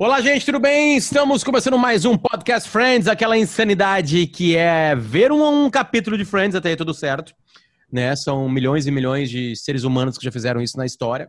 Olá, gente, tudo bem? Estamos começando mais um Podcast Friends, aquela insanidade que é ver um, um, capítulo de Friends até aí tudo certo. Né? São milhões e milhões de seres humanos que já fizeram isso na história.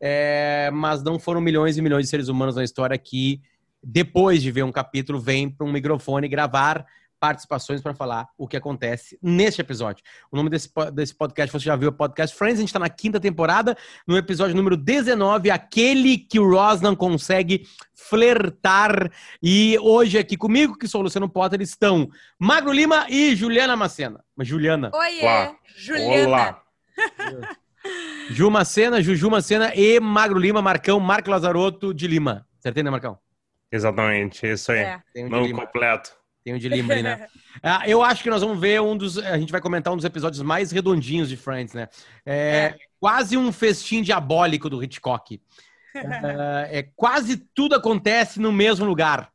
É, mas não foram milhões e milhões de seres humanos na história que, depois de ver um capítulo, vêm para um microfone gravar participações para falar o que acontece neste episódio. O nome desse, desse podcast, você já viu, é Podcast Friends. A gente está na quinta temporada, no episódio número 19, aquele que o Rosnan consegue flertar. E hoje aqui comigo, que sou o Luciano Potter, estão Magro Lima e Juliana Macena. Juliana. Oi, Juliana. Olá. Ju Macena, Juju Macena e Magro Lima, Marcão, Marco Lazarotto de Lima. Acertei, né, Marcão? Exatamente, isso aí. É. Nome completo. Tem o de Lima ali, né? ah, eu acho que nós vamos ver um dos. A gente vai comentar um dos episódios mais redondinhos de Friends, né? É, é. quase um festim diabólico do Hitchcock. é, é, quase tudo acontece no mesmo lugar.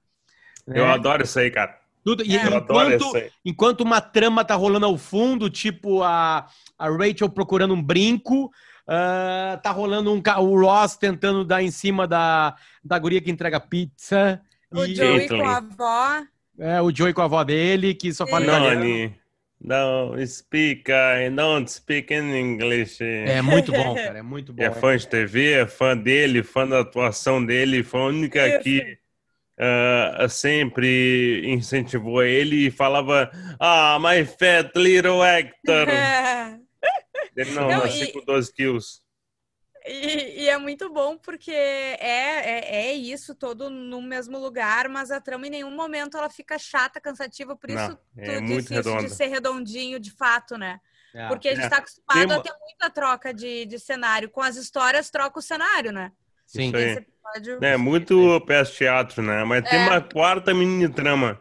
Né? Eu adoro isso aí, cara. Tudo, e, enquanto, enquanto uma trama tá rolando ao fundo, tipo a, a Rachel procurando um brinco, uh, tá rolando um o Ross tentando dar em cima da, da guria que entrega pizza. O e... Joey com a avó. É, o Joey com a avó dele, que só fala italiano. Não, speak, I don't speak in English. É muito bom, cara, é muito bom. É fã de TV, é fã dele, fã da atuação dele, foi a única que uh, sempre incentivou ele e falava Ah, my fat little actor. ele não, não nasci e... com 12 quilos. E, e, é muito bom porque é, é, é, isso, todo no mesmo lugar, mas a trama em nenhum momento ela fica chata, cansativa, por isso Não, é tu disse isso de ser redondinho de fato, né? É. Porque a gente está é. acostumado Tem... a ter muita troca de, de cenário. Com as histórias, troca o cenário, né? Sim. Episódio... É muito peço teatro, né? Mas tem é. uma quarta mini trama,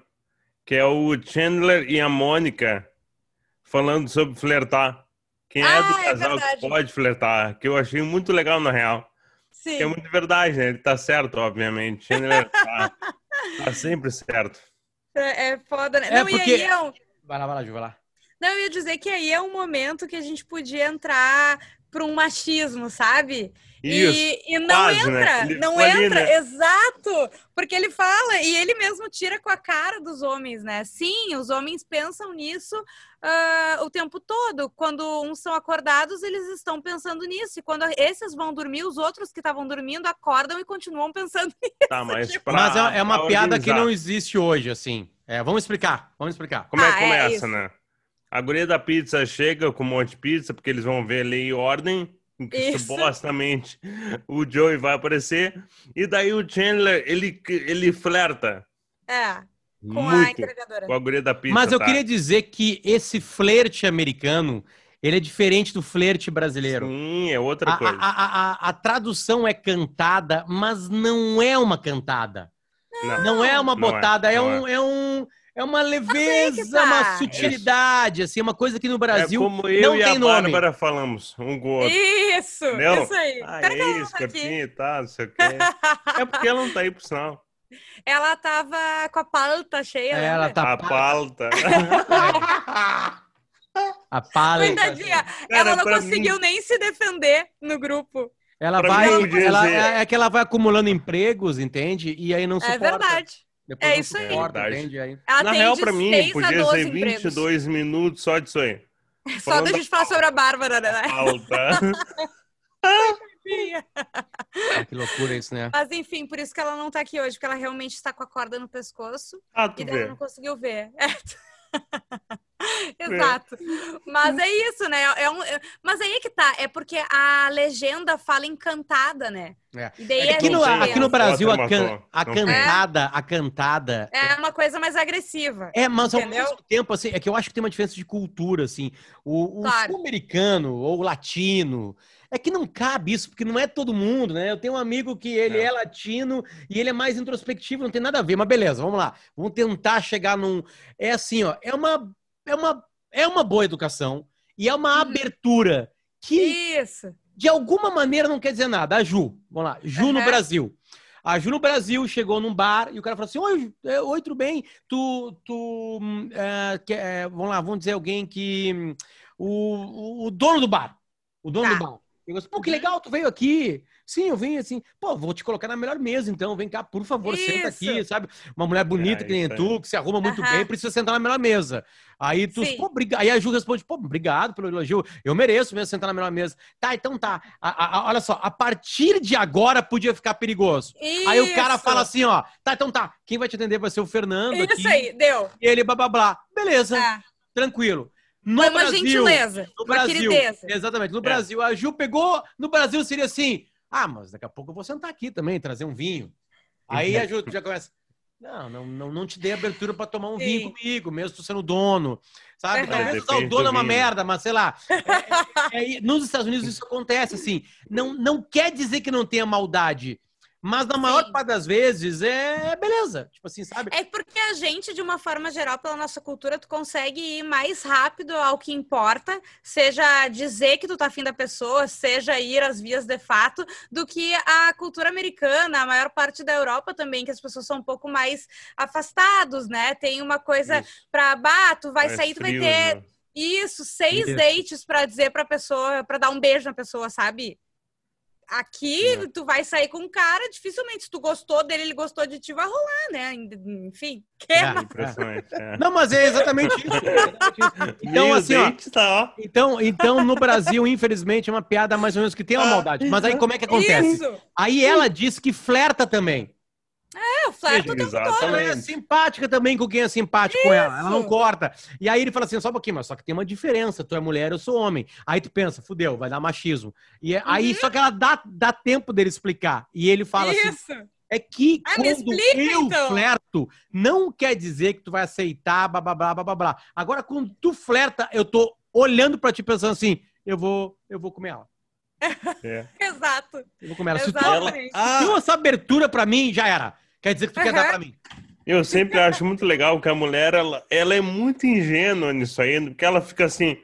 que é o Chandler e a Mônica falando sobre flertar. Quem ah, é do ah, é casal é que pode flertar, que eu achei muito legal na real. Sim. Que é muito verdade, né? Ele tá certo, obviamente. Ele tá, tá sempre certo. É, é foda, né? É Não, porque... e aí eu... Vai lá, vai lá, Ju, vai lá. Não, eu ia dizer que aí é um momento que a gente podia entrar para um machismo, sabe? Isso, e, e não quase, né? entra, né? não entra, né? exato, porque ele fala e ele mesmo tira com a cara dos homens, né? Sim, os homens pensam nisso uh, o tempo todo. Quando uns são acordados, eles estão pensando nisso, e quando esses vão dormir, os outros que estavam dormindo acordam e continuam pensando nisso. Tá, mas, tipo... mas é, é, uma piada organizar. que não existe hoje, assim. É, vamos explicar, vamos explicar. Como ah, é que ah, é começa, é né? A guria da pizza chega com um monte de pizza, porque eles vão ver lei e ordem que supostamente o Joey vai aparecer. E daí o Chandler, ele, ele flerta. É. Com muito, a entregadora. Com a guria da pizza. Mas eu tá? queria dizer que esse flerte americano, ele é diferente do flerte brasileiro. Sim, é outra a, coisa. A, a, a, a, tradução é cantada, mas não é uma cantada. Não, não é uma botada, não é, não é, um, é. é um é uma leveza, tá. uma sutilidade, assim, uma coisa que no Brasil é como eu não e tem a nome. Bárbara falamos, um gol. Isso, Entendeu? isso aí. Ah, é isso, curtinho e tal, não sei o quê. É porque ela não tá aí pro sinal. Ela tava com a pauta cheia. É, ela tá a pauta. a pauta. Coitadinha, ela não conseguiu mim... nem se defender no grupo. Ela pra vai, ela, é, é que ela vai acumulando empregos, entende? E aí não é suporta. É verdade. Depois é isso aí. aí. Ela Na real, pra mim, podia ser 22 empregos. minutos só disso aí. Só da gente falar sobre a Bárbara, né? Alta. ah, que loucura isso, né? Mas enfim, por isso que ela não tá aqui hoje, porque ela realmente está com a corda no pescoço. Ah, tu e vê. ela não conseguiu ver. É. Exato. Mas é isso, né? É um, é... Mas aí é que tá, é porque a legenda fala encantada, né? É. é aqui, no, aqui no Brasil, a, can, a cantada, a cantada. É uma coisa mais agressiva. É, mas ao mesmo tempo, assim, é que eu acho que tem uma diferença de cultura, assim. O, o claro. americano ou o latino. É que não cabe isso, porque não é todo mundo, né? Eu tenho um amigo que ele é. é latino e ele é mais introspectivo, não tem nada a ver, mas beleza, vamos lá. Vamos tentar chegar num. É assim, ó, é uma é uma, é uma boa educação e é uma uhum. abertura que, Isso. de alguma maneira, não quer dizer nada. A Ju, vamos lá, Ju uhum. no Brasil. A Ju no Brasil chegou num bar e o cara falou assim: Oi, é, oi tudo bem? Tu. tu é, que, é, vamos lá, vamos dizer alguém que. O, o, o dono do bar. O dono tá. do bar. Eu disse, Pô, que legal, tu veio aqui. Sim, eu vim assim, pô, vou te colocar na melhor mesa, então, vem cá, por favor, isso. senta aqui, sabe? Uma mulher bonita é, que nem tu, que se arruma muito bem, precisa sentar na melhor mesa. Aí tu, Sim. pô, obrigado. Aí a Ju responde, pô, obrigado pelo elogio, eu mereço mesmo sentar na melhor mesa. Tá, então tá. A, a, olha só, a partir de agora podia ficar perigoso. Isso. Aí o cara fala assim, ó, tá, então tá, quem vai te atender vai ser o Fernando Isso aqui. aí, deu. E ele, blá, blá, blá. Beleza, é. tranquilo. No Foi uma Brasil, gentileza, no Brasil, Exatamente. No é. Brasil, a Ju pegou. No Brasil seria assim: ah, mas daqui a pouco eu vou sentar aqui também, trazer um vinho. Aí a Ju já começa. Não, não, não, não te dei abertura para tomar um Sim. vinho comigo, mesmo tu sendo dono. Sabe? Talvez o dono é uma merda, mas sei lá. É, é, é, nos Estados Unidos isso acontece, assim. Não, não quer dizer que não tenha maldade. Mas na maior Sim. parte das vezes é beleza. Tipo assim, sabe? É porque a gente, de uma forma geral, pela nossa cultura, tu consegue ir mais rápido ao que importa, seja dizer que tu tá afim da pessoa, seja ir às vias de fato, do que a cultura americana, a maior parte da Europa também, que as pessoas são um pouco mais afastados, né? Tem uma coisa Isso. pra, bah, tu vai mais sair, tu vai ter. Né? Isso, seis Isso. dates para dizer pra pessoa, para dar um beijo na pessoa, sabe? Aqui, é. tu vai sair com um cara, dificilmente, se tu gostou dele, ele gostou de ti, vai rolar, né? Enfim, que é, é. Não, mas é exatamente isso. Então, assim, ó, tá, ó, Então, então, no Brasil, infelizmente, é uma piada mais ou menos que tem uma ah. maldade. Mas aí, como é que acontece? Isso. Aí ela diz que flerta também. É, o flerto o Ela é simpática também com quem é simpático Isso. com ela. Ela não corta. E aí ele fala assim, só um pouquinho, mas só que tem uma diferença. Tu é mulher, eu sou homem. Aí tu pensa, fudeu, vai dar machismo. E é, uhum. aí, só que ela dá, dá tempo dele explicar. E ele fala assim, Isso. assim... É que ah, quando explica, eu então. flerto, não quer dizer que tu vai aceitar, blá, blá, blá, blá, blá. Agora, quando tu flerta, eu tô olhando pra ti pensando assim, eu vou, eu vou comer ela. É. Exato. Eu vou comer ela. Se tu, ela, ah. essa abertura pra mim, já era. Quer dizer que tu uhum. quer dar pra mim. Eu sempre acho muito legal que a mulher, ela, ela é muito ingênua nisso aí, porque ela fica assim,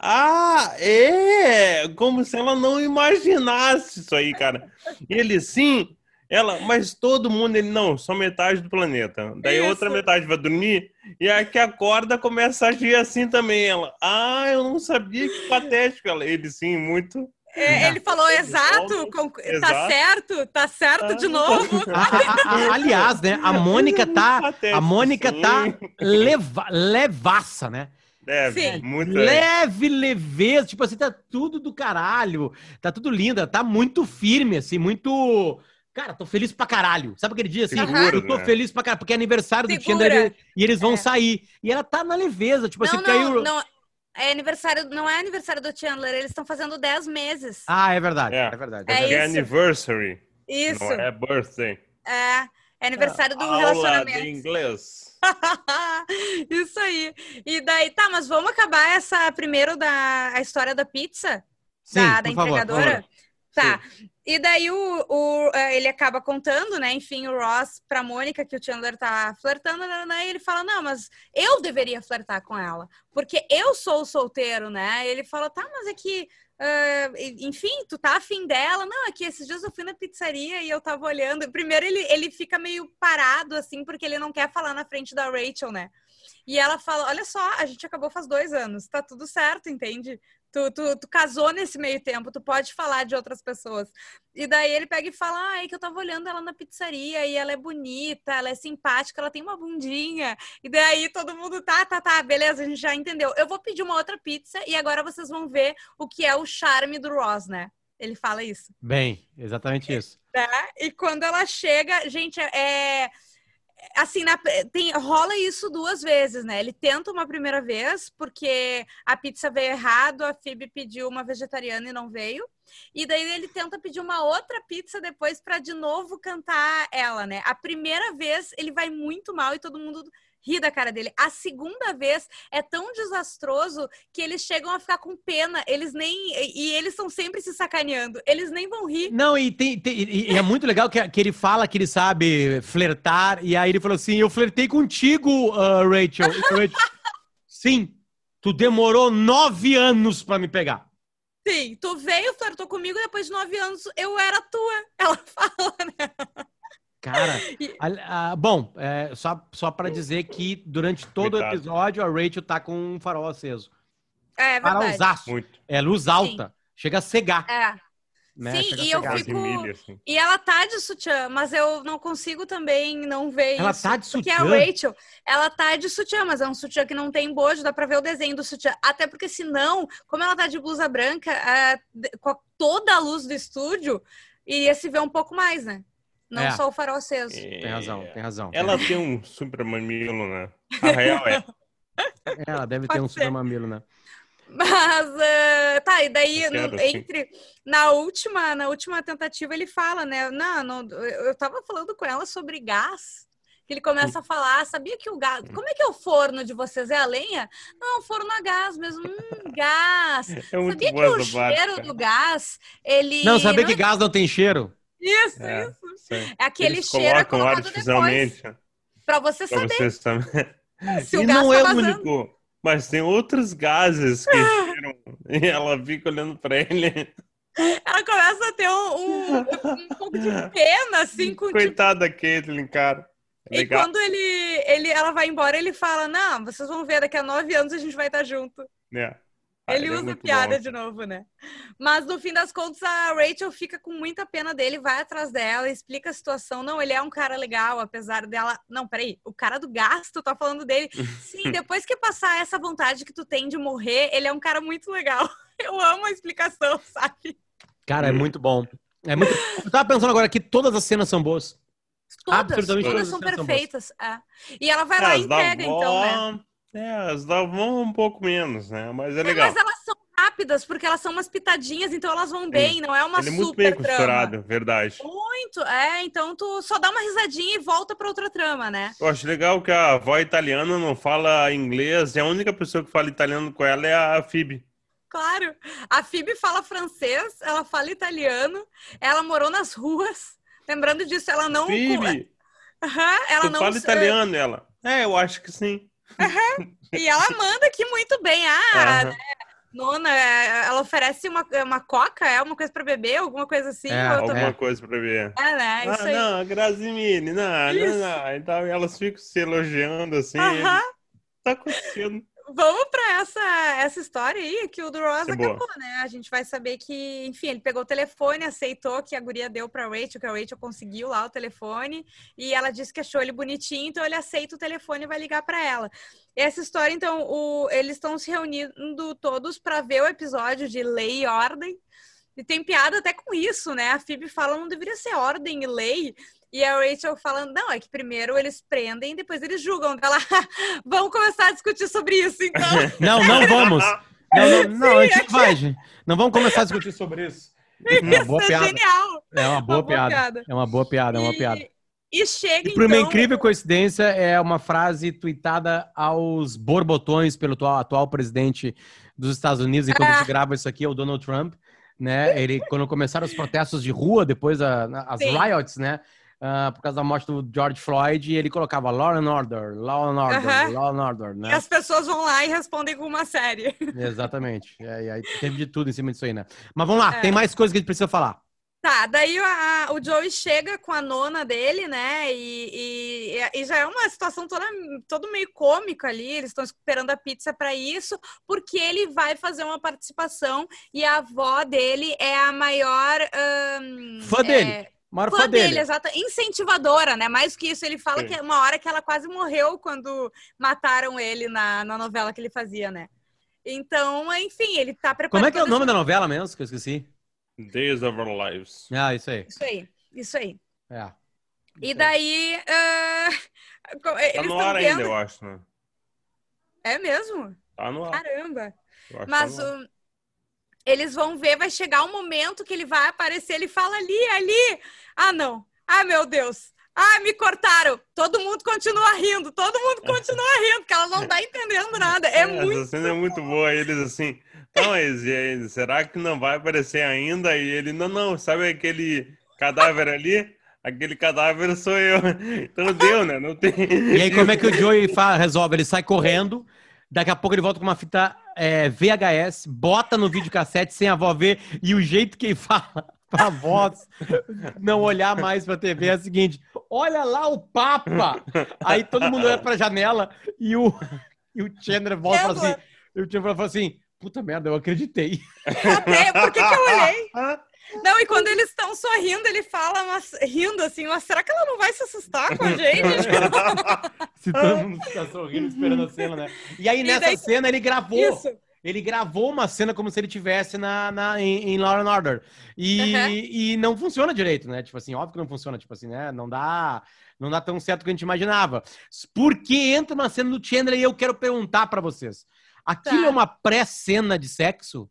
ah, é, como se ela não imaginasse isso aí, cara. Ele sim, ela, mas todo mundo, ele não, só metade do planeta. Daí isso. outra metade vai dormir, e a que acorda começa a agir assim também. Ela, ah, eu não sabia que patético. Ela, ele sim, muito. É, ele falou exato, com, tá certo, tá certo de ah. novo. aliás, né, a Mônica tá, a Mônica tá leva, levaça, né? Leve, Sim. muito leve, leveza, tipo assim, tá tudo do caralho, tá tudo lindo, tá muito firme, assim, muito. Cara, tô feliz pra caralho. Sabe aquele dia assim? Seguro, eu tô né? feliz pra caralho, porque é aniversário Segura. do Chandler e eles vão é. sair. E ela tá na leveza, tipo assim, não, assim, não, caiu. Não, é aniversário, não é aniversário do Chandler, eles estão fazendo 10 meses. Ah, é verdade. É, é verdade. É, é, é anniversary. Isso. Não é birthday. É, é aniversário do Aula relacionamento. de inglês. Isso aí. E daí, tá, mas vamos acabar essa primeiro da a história da pizza? Sim, da, da entregadora? Favor, Tá. Sim. E daí o, o, é, ele acaba contando, né? Enfim, o Ross pra Mônica que o Chandler tá flertando, né, né? E ele fala: Não, mas eu deveria flertar com ela, porque eu sou o solteiro, né? E ele fala: Tá, mas é que. Uh, enfim, tu tá afim dela? Não, é que esses dias eu fui na pizzaria e eu tava olhando. Primeiro ele, ele fica meio parado, assim, porque ele não quer falar na frente da Rachel, né? E ela fala: Olha só, a gente acabou faz dois anos, tá tudo certo, entende? Tu, tu, tu, casou nesse meio tempo, tu pode falar de outras pessoas. E daí ele pega e fala: ai, que eu tava olhando ela na pizzaria e ela é bonita, ela é simpática, ela tem uma bundinha. E daí todo mundo, tá, tá, tá, beleza, a gente já entendeu. Eu vou pedir uma outra pizza e agora vocês vão ver o que é o charme do Ross, né? Ele fala isso. Bem, exatamente isso. É, e quando ela chega, gente, é assim, na, tem, rola isso duas vezes, né? Ele tenta uma primeira vez, porque a pizza veio errado, a Phoebe pediu uma vegetariana e não veio. E daí ele tenta pedir uma outra pizza depois para de novo cantar ela, né? A primeira vez ele vai muito mal e todo mundo ri da cara dele. A segunda vez é tão desastroso que eles chegam a ficar com pena. Eles nem. E eles estão sempre se sacaneando. Eles nem vão rir. Não, e, tem, tem, e é muito legal que, que ele fala que ele sabe flertar. E aí ele falou assim: Eu flertei contigo, uh, Rachel. Rachel. Sim, tu demorou nove anos para me pegar. Sim, tu veio, flertou comigo, depois de nove anos eu era tua. Ela fala, né? Cara, a, a, bom, é, só, só para dizer que durante todo o episódio a Rachel tá com um farol aceso. É, é verdade. Farolzaço. Muito. É luz alta. Sim. Chega a cegar. É. Né? Sim, e eu fico. assim. E ela tá de sutiã, mas eu não consigo também não ver ela isso. Ela tá de sutiã. Porque a Rachel, ela tá de sutiã, mas é um sutiã que não tem bojo, dá pra ver o desenho do sutiã. Até porque senão, como ela tá de blusa branca, é, com toda a luz do estúdio, iria se ver um pouco mais, né? Não é. só o farol aceso. É... Tem razão, tem razão. Ela tem um super mamilo, né? A real é. Ela deve ter um ser. super mamilo, né? Mas uh, tá, e daí no, entre na última, na última tentativa ele fala, né? Não, não, eu tava falando com ela sobre gás. Que ele começa a falar, sabia que o gás. Como é que é o forno de vocês? É a lenha? Não, forno a gás mesmo. Hum, gás. É sabia que o cheiro do gás, ele. Não, sabia não... que gás não tem cheiro? Isso, é, isso. É aquele Eles cheiro é colocado artificialmente. Depois, pra você pra saber. Você Se o e não tá é o único. Mas tem outros gases que cheiram. e ela fica olhando pra ele. Ela começa a ter um, um, um pouco de pena, assim, com Coitada tipo... Caitlyn, cara. É e quando ele, ele, ela vai embora, ele fala: Não, vocês vão ver, daqui a nove anos a gente vai estar junto. É. Ah, ele, ele é usa é piada bom. de novo, né? Mas no fim das contas, a Rachel fica com muita pena dele, vai atrás dela, explica a situação. Não, ele é um cara legal, apesar dela. Não, peraí, o cara do gasto, tá falando dele. Sim, depois que passar essa vontade que tu tem de morrer, ele é um cara muito legal. Eu amo a explicação, sabe? Cara, é muito bom. É muito... Eu tava pensando agora que todas as cenas são boas. Todas, Absolutamente todas, todas são perfeitas. São é. E ela vai lá e entrega, então, né? É, as da vão um pouco menos, né? Mas é legal. mas elas são rápidas, porque elas são umas pitadinhas, então elas vão bem, não é uma Ele é muito bem costurado, verdade. Muito, é, então tu só dá uma risadinha e volta para outra trama, né? Eu acho legal que a avó italiana não fala inglês, e a única pessoa que fala italiano com ela é a Phoebe. Claro, a Phoebe fala francês, ela fala italiano, ela morou nas ruas, lembrando disso, ela não... Phoebe! Uhum, ela tu não... fala italiano, ela. É, eu acho que sim. Uhum. E ela manda aqui muito bem. Ah, uhum. né? Nona, ela oferece uma, uma coca, é uma coisa para beber, alguma coisa assim? É, alguma coisa para beber. É, né? Isso ah, aí. não, Grazimini, não, não, não. Então elas ficam se elogiando assim. Uhum. Tá acontecendo. Vamos para essa, essa história aí que o do Ross é acabou, boa. né? A gente vai saber que, enfim, ele pegou o telefone, aceitou que a guria deu para Rachel, que a Rachel conseguiu lá o telefone, e ela disse que achou ele bonitinho, então ele aceita o telefone e vai ligar para ela. Essa história, então, o, eles estão se reunindo todos para ver o episódio de Lei e Ordem. E tem piada até com isso, né? A Phoebe fala não deveria ser ordem e lei. E a Rachel falando, não, é que primeiro eles prendem, depois eles julgam. Ela, vamos começar a discutir sobre isso, então. não, não vamos. Não, não, não a gente não vai, gente. Não vamos começar a discutir sobre isso. É uma boa isso é genial. É uma boa, uma piada. boa piada. É uma boa piada, é uma piada. E chega, e por então... uma incrível coincidência, é uma frase tweetada aos borbotões pelo atual, atual presidente dos Estados Unidos, enquanto ah. a gente grava isso aqui, é o Donald Trump. Né? Ele, quando começaram os protestos de rua, depois a, as Sim. riots, né? Uh, por causa da morte do George Floyd, e ele colocava Law and Order, Law and Order. Law and Order, né? E as pessoas vão lá e respondem com uma série. Exatamente. É, e aí teve de tudo em cima disso aí, né? Mas vamos lá, é. tem mais coisas que a gente precisa falar. Tá, daí a, o Joey chega com a nona dele, né? E, e, e já é uma situação toda todo meio cômica ali. Eles estão esperando a pizza para isso, porque ele vai fazer uma participação e a avó dele é a maior um, fã é, dele. Maior fã, fã dele. dele, exata, incentivadora, né? Mais que isso, ele fala Sim. que é uma hora que ela quase morreu quando mataram ele na, na novela que ele fazia, né? Então, enfim, ele tá preparado. Como é que é o nome da novela mesmo? Que eu esqueci. Days of Our Lives. Ah, isso aí. Isso aí, isso aí. É. E daí. Uh... Tá no ar vendo... ainda, eu acho, né? É mesmo? Tá no ar. Caramba. Mas tá o eles vão ver, vai chegar um momento que ele vai aparecer, ele fala ali, ali. Ah, não. Ah, meu Deus. Ah, me cortaram. Todo mundo continua rindo, todo mundo continua rindo, porque ela não tá entendendo nada. É, é muito. Essa cena é muito boa. Eles assim, não, mas aí, será que não vai aparecer ainda? E ele, não, não, sabe aquele cadáver ali? Aquele cadáver sou eu. Então deu, né? Não tem. E aí, como é que o Joey resolve? Ele sai correndo, daqui a pouco ele volta com uma fita é, VHS, bota no videocassete sem a avó ver, e o jeito que ele fala pra voz não olhar mais pra TV é o seguinte: olha lá o Papa! Aí todo mundo olha pra janela e o, e o Chandler volta assim. E o Chandler fala assim: puta merda, eu acreditei. Até, por que, que eu olhei? Não, e quando eles estão sorrindo, ele fala, mas, rindo assim, mas será que ela não vai se assustar com a gente? se todo mundo está sorrindo, esperando a cena, né? E aí, nessa daí... cena, ele gravou. Isso. Ele gravou uma cena como se ele tivesse na, na, em, em Law and Order. E, uhum. e não funciona direito, né? Tipo assim, óbvio que não funciona, tipo assim, né? Não dá, não dá tão certo que a gente imaginava. Por que entra uma cena do Chandler e eu quero perguntar para vocês. Aquilo tá. é uma pré-cena de sexo?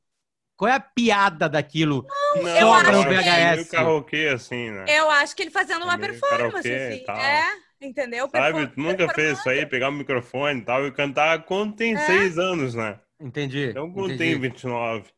Qual é a piada daquilo? Não, só para o VHS. karaokê, assim, né? Eu acho que ele fazendo uma performance, assim. É, entendeu? Sabe, tu nunca fez isso aí, pegar o microfone e tal, e cantar quando tem é. seis anos, né? Entendi. Então quando tem 29.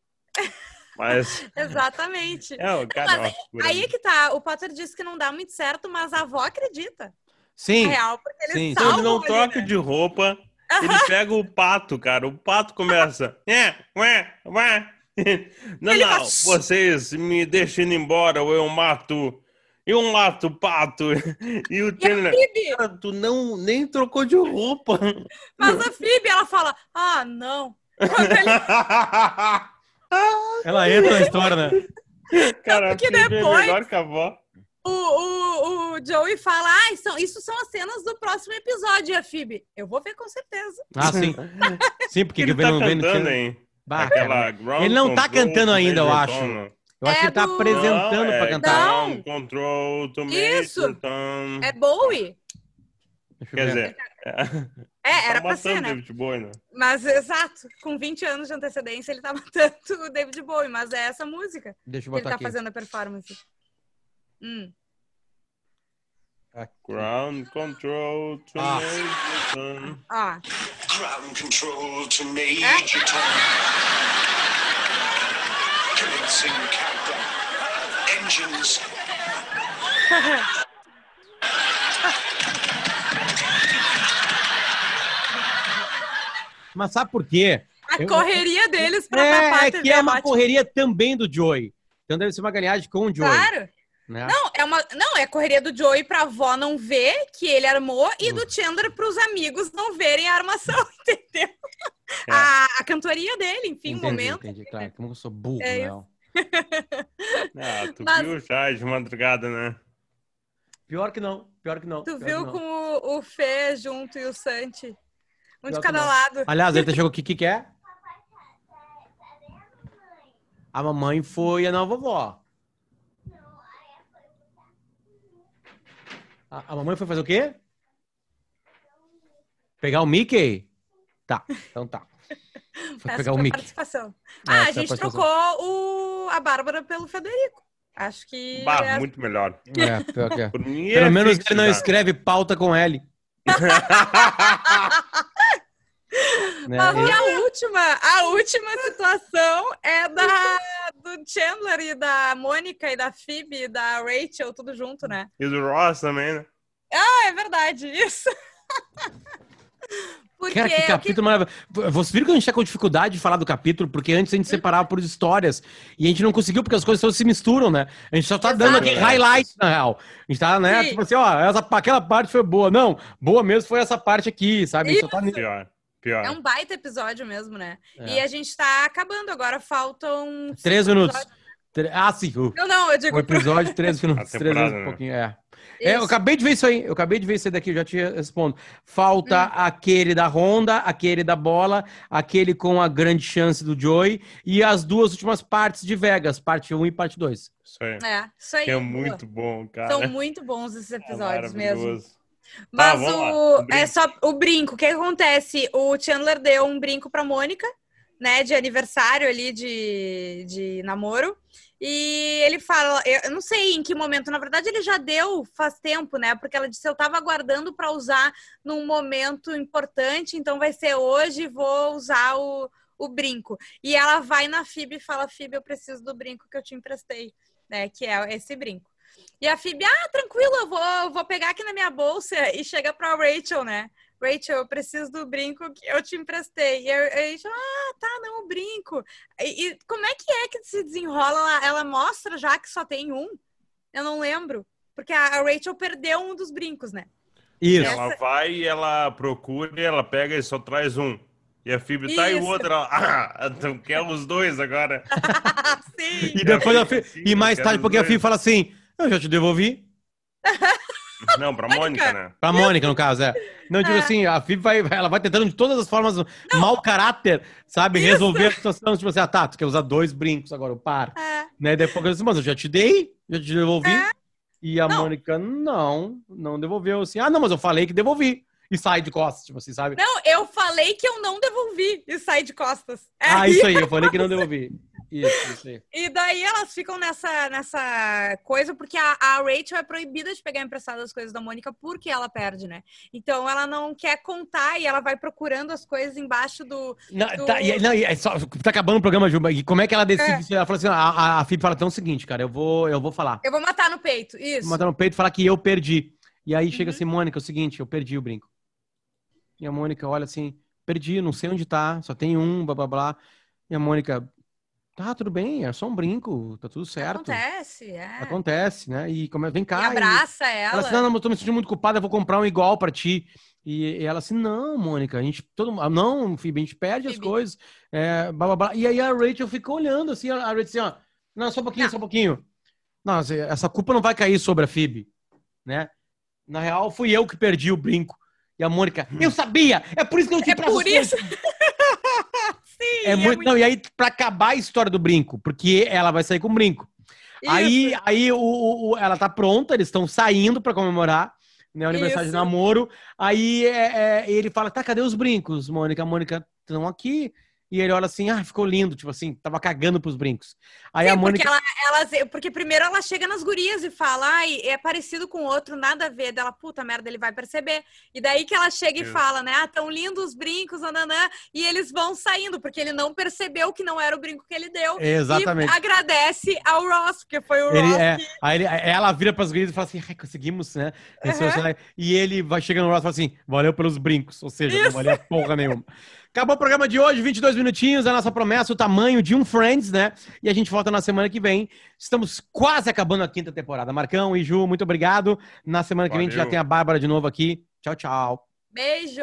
Mas. Exatamente. É, o cara, mas, aí é que tá. O Potter disse que não dá muito certo, mas a avó acredita. Sim. real, porque ele, sim. Então ele não troca né? de roupa. Ele pega o pato, cara. O pato começa. É, ué, ué. Não, Ele não, vocês me deixem embora ou eu mato. Eu mato o pato. E o Chandler, cara, tu não, nem trocou de roupa. Mas a Phoebe, ela fala, ah, não. Ele... ela entra na história, né? Cara, porque é depois... é melhor que a avó. O, o, o Joey fala, ah, são, isso são as cenas do próximo episódio, a Phoebe. Eu vou ver com certeza. Ah, sim. sim, porque ele tá não vem no hein? Bah, ele não tá cantando ainda, eu acho. Eu acho é que ele tá do... apresentando não, pra é cantar. Não. Control to Isso. É Bowie. Quer dizer... É, era tá pra ser, né? David Bowie, né? Mas, exato, com 20 anos de antecedência, ele tá matando o David Bowie, mas é essa música Deixa eu botar que ele tá aqui. fazendo a performance. Hum. Ground control to ah. Major Ah. Ground control to Major Tom. Commencing countdown. Engines. Mas sabe por quê? A eu, correria deles pra é, tapar a TV é que é uma correria também do Joey. Então deve ser uma galinhagem com o Joey. Claro. Né? Não, é uma, não, é correria do Joey pra avó não ver que ele armou e do Chandler pros amigos não verem a armação, entendeu? É. A, a cantoria dele, enfim, entendi, o momento. Entendi, claro. Como eu sou burro, é não. ah, tu Mas... viu já de madrugada, né? Pior que não, pior que não. Tu viu com o, o Fê junto e o Santi? Um pior de cada lado. Aliás, ele chegou o que que quer? A mamãe foi a nova vovó. A, a mamãe foi fazer o quê? Pegar o Mickey? Tá, então tá. Foi pegar o Mickey. Participação. É, ah, a gente trocou o, a Bárbara pelo Federico. Acho que. Bah, é... muito melhor. É, pior que é. Pelo menos ele não escreve pauta com L. né? Mas a última, a última situação é da Chandler e da Mônica e da Phoebe e da Rachel, tudo junto, né? E do Ross também, né? Ah, é verdade, isso. Porque Cara, que capítulo que... maravilhoso. Vocês viram que a gente tá com dificuldade de falar do capítulo, porque antes a gente separava por histórias e a gente não conseguiu, porque as coisas todas se misturam, né? A gente só tá Exato. dando aqui highlights, na real. A gente tá, né? Sim. Tipo assim, ó, essa, aquela parte foi boa. Não, boa mesmo foi essa parte aqui, sabe? A gente só tá... Pior. Pior. É um baita episódio mesmo, né? É. E a gente tá acabando agora, faltam. Três minutos. Ah, sim. Não, não, eu digo. O episódio, três minutos. três minutos, um né? pouquinho, é. é. eu acabei de ver isso aí. Eu acabei de ver isso aí daqui, eu já te respondo. Falta hum. aquele da Honda, aquele da bola, aquele com a grande chance do Joey e as duas últimas partes de Vegas, parte 1 e parte 2. Isso aí. É, isso aí. Que é muito bom, cara. São muito bons esses é episódios é mesmo. Mas tá, o, o é só o brinco. O que acontece? O Chandler deu um brinco pra Mônica, né? De aniversário ali de, de namoro. E ele fala, eu não sei em que momento, na verdade ele já deu faz tempo, né? Porque ela disse eu tava aguardando para usar num momento importante, então vai ser hoje, vou usar o, o brinco. E ela vai na Fib e fala: Fib, eu preciso do brinco que eu te emprestei, né? Que é esse brinco. E a Phoebe, ah, tranquilo, eu vou, vou pegar aqui na minha bolsa e chega pra Rachel, né? Rachel, eu preciso do brinco que eu te emprestei. E a Rachel, ah, tá, não, o brinco. E, e, como é que é que se desenrola? Ela, ela, mostra já que só tem um? Eu não lembro. Porque a, a Rachel perdeu um dos brincos, né? Isso. Ela vai, ela procura, ela pega e só traz um. E a Phoebe tá e o outro, ó. Ah, então quer os dois agora. Sim. E depois a Phoebe, e mais tarde, porque dois. a Phoebe fala assim: Eu já te devolvi. Não, pra Mônica, né? Pra Mônica, no caso, é. Não, digo é. assim, a Phoebe vai, ela vai tentando de todas as formas, não. mau caráter, sabe? Isso. Resolver a situação. Tipo assim, ah, tá, tu quer usar dois brincos agora, o par. É. Né? Depois eu disse, mas eu já te dei, já te devolvi. É. E a não. Mônica, não, não devolveu. Assim, ah, não, mas eu falei que devolvi e sai de costas, tipo assim, sabe? Não, eu falei que eu não devolvi e sai de costas. É ah, isso aí, eu falei que não devolvi. Isso, isso aí. E daí elas ficam nessa, nessa coisa, porque a, a Rachel é proibida de pegar emprestado as coisas da Mônica porque ela perde, né? Então ela não quer contar e ela vai procurando as coisas embaixo do. Não, do... Tá, e, não, é só, tá acabando o programa, Juba. E como é que ela decide? É. Ela fala assim: a, a, Fib fala então o seguinte, cara, eu vou, eu vou falar. Eu vou matar no peito, isso. Vou matar no peito e falar que eu perdi. E aí chega uhum. assim, Mônica, é o seguinte, eu perdi o brinco. E a Mônica olha assim, perdi, não sei onde tá, só tem um, blá blá blá. E a Mônica, tá, tudo bem, é só um brinco, tá tudo certo. Acontece, é. Acontece, né? E como vem cá. E abraça e... ela. Ela assim, não, não, tô me sentindo muito culpada, eu vou comprar um igual para ti. E, e, ela assim, não, Mônica, a gente, todo não, Phoebe, a gente perde Phoebe. as coisas, é, blá, blá, blá. E aí a Rachel fica olhando assim, a Rachel assim, ó, não, só um pouquinho, não. só um pouquinho. Não, essa culpa não vai cair sobre a Phoebe, né? Na real, fui eu que perdi o brinco. E a Mônica, eu sabia! É por isso que eu te É por isso? Sim, é, é muito... Não, e aí, pra acabar a história do brinco, porque ela vai sair com o brinco. Isso. Aí, aí o, o, ela tá pronta, eles estão saindo para comemorar né, o aniversário Isso. de namoro. Aí é, é, ele fala: tá, cadê os brincos, Mônica? A Mônica, estão aqui. E ele olha assim, ah, ficou lindo, tipo assim, tava cagando pros brincos. Aí Sim, a Mônica... porque, ela, ela, porque primeiro ela chega nas gurias e fala, ai, é parecido com outro, nada a ver. Dela, puta merda, ele vai perceber. E daí que ela chega e fala, né, ah, tão lindos os brincos, nananã, e eles vão saindo, porque ele não percebeu que não era o brinco que ele deu. Exatamente. E agradece ao Ross, porque foi o ele, Ross é, que... Aí ele, ela vira pras gurias e fala assim, ai, conseguimos, né? Uhum. E ele vai chegando no Ross e fala assim, valeu pelos brincos, ou seja, Isso. não valia porra nenhuma. Acabou o programa de hoje, 22 minutinhos, a nossa promessa, o tamanho de um Friends, né? E a gente volta na semana que vem. Estamos quase acabando a quinta temporada. Marcão e Ju, muito obrigado. Na semana que Valeu. vem a gente já tem a Bárbara de novo aqui. Tchau, tchau. Beijo!